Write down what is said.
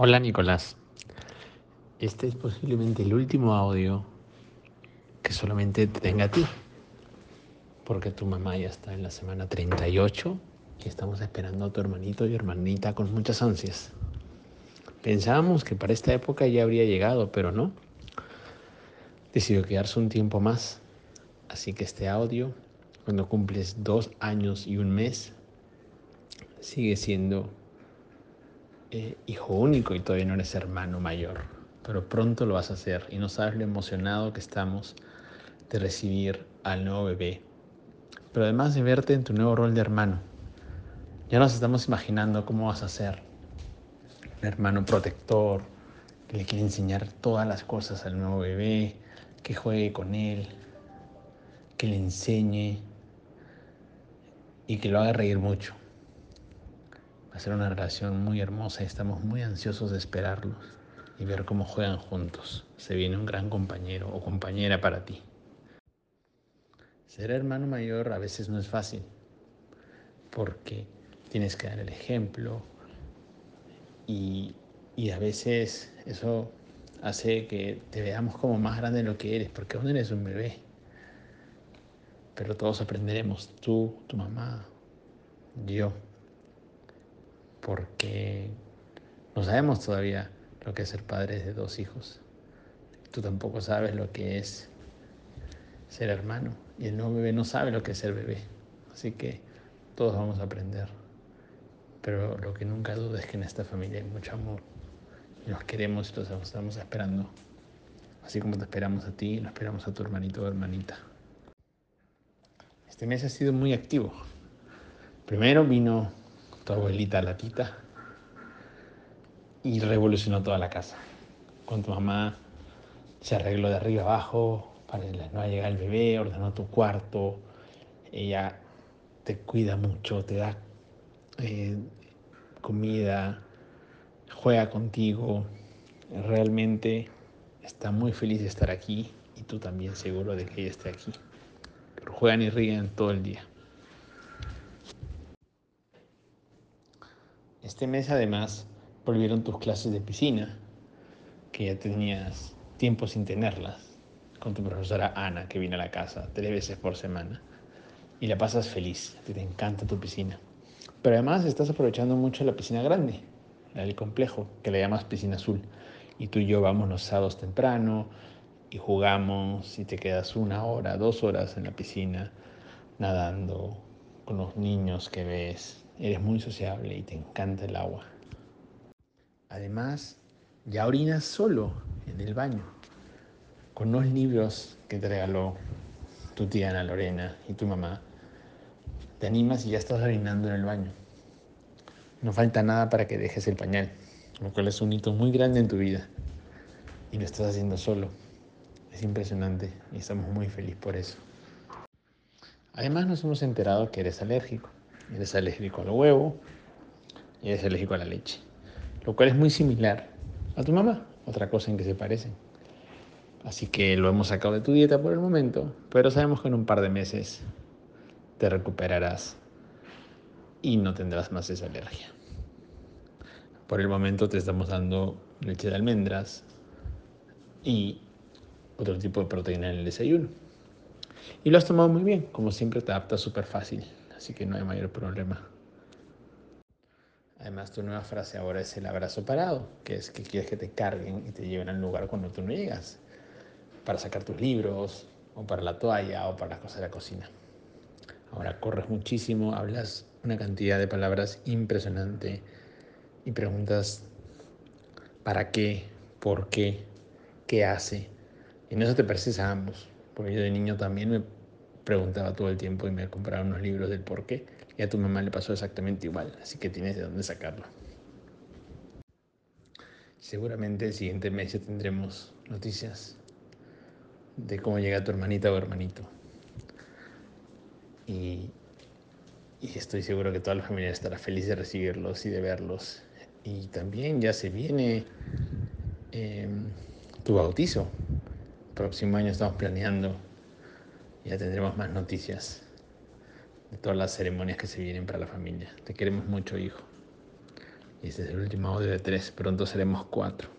Hola Nicolás. Este es posiblemente el último audio que solamente te tenga a ti. Porque tu mamá ya está en la semana 38 y estamos esperando a tu hermanito y hermanita con muchas ansias. Pensábamos que para esta época ya habría llegado, pero no. Decidió quedarse un tiempo más. Así que este audio, cuando cumples dos años y un mes, sigue siendo eh, hijo único y todavía no eres hermano mayor, pero pronto lo vas a hacer y no sabes lo emocionado que estamos de recibir al nuevo bebé, pero además de verte en tu nuevo rol de hermano. Ya nos estamos imaginando cómo vas a ser un hermano protector, que le quiere enseñar todas las cosas al nuevo bebé, que juegue con él, que le enseñe y que lo haga reír mucho. A ser una relación muy hermosa y estamos muy ansiosos de esperarlos y ver cómo juegan juntos. Se viene un gran compañero o compañera para ti. Ser hermano mayor a veces no es fácil porque tienes que dar el ejemplo y, y a veces eso hace que te veamos como más grande de lo que eres porque aún eres un bebé. Pero todos aprenderemos, tú, tu mamá, yo porque no sabemos todavía lo que es ser padres de dos hijos. Tú tampoco sabes lo que es ser hermano y el nuevo bebé no sabe lo que es ser bebé. Así que todos vamos a aprender. Pero lo que nunca dudo es que en esta familia hay mucho amor y nos queremos y los estamos esperando. Así como te esperamos a ti, lo esperamos a tu hermanito o hermanita. Este mes ha sido muy activo. Primero vino tu abuelita la tita y revolucionó toda la casa. Con tu mamá se arregló de arriba abajo para que no llegar el bebé, ordenó tu cuarto, ella te cuida mucho, te da eh, comida, juega contigo, realmente está muy feliz de estar aquí y tú también seguro de que ella esté aquí. Pero juegan y ríen todo el día. Este mes además volvieron tus clases de piscina, que ya tenías tiempo sin tenerlas, con tu profesora Ana, que viene a la casa tres veces por semana, y la pasas feliz, te encanta tu piscina. Pero además estás aprovechando mucho la piscina grande, la del complejo, que le llamas piscina azul. Y tú y yo vamos los sábados temprano y jugamos y te quedas una hora, dos horas en la piscina, nadando con los niños que ves, eres muy sociable y te encanta el agua. Además, ya orinas solo en el baño, con unos libros que te regaló tu tía Ana Lorena y tu mamá. Te animas y ya estás orinando en el baño. No falta nada para que dejes el pañal, lo cual es un hito muy grande en tu vida. Y lo estás haciendo solo. Es impresionante y estamos muy felices por eso. Además nos hemos enterado que eres alérgico. Eres alérgico al huevo y eres alérgico a la leche. Lo cual es muy similar a tu mamá, otra cosa en que se parecen. Así que lo hemos sacado de tu dieta por el momento, pero sabemos que en un par de meses te recuperarás y no tendrás más esa alergia. Por el momento te estamos dando leche de almendras y otro tipo de proteína en el desayuno. Y lo has tomado muy bien, como siempre te adaptas súper fácil así que no hay mayor problema. Además, tu nueva frase ahora es el abrazo parado, que es que quieres que te carguen y te lleven al lugar cuando tú no llegas, para sacar tus libros, o para la toalla, o para las cosas de la cocina. Ahora corres muchísimo, hablas una cantidad de palabras impresionante y preguntas para qué, por qué, qué hace. Y en eso te pareces a ambos, porque yo de niño también me preguntaba todo el tiempo y me compraba unos libros del por qué. Y a tu mamá le pasó exactamente igual, así que tienes de dónde sacarlo. Seguramente el siguiente mes ya tendremos noticias de cómo llega tu hermanita o hermanito. Y, estoy seguro que toda la familia estará feliz de recibirlos y de verlos. Y también ya se viene em, tu bautizo. El próximo año estamos planeando ya tendremos más noticias de todas las ceremonias que se vienen para la familia. Te queremos mucho, hijo. Este es el último audio de tres, pronto seremos cuatro.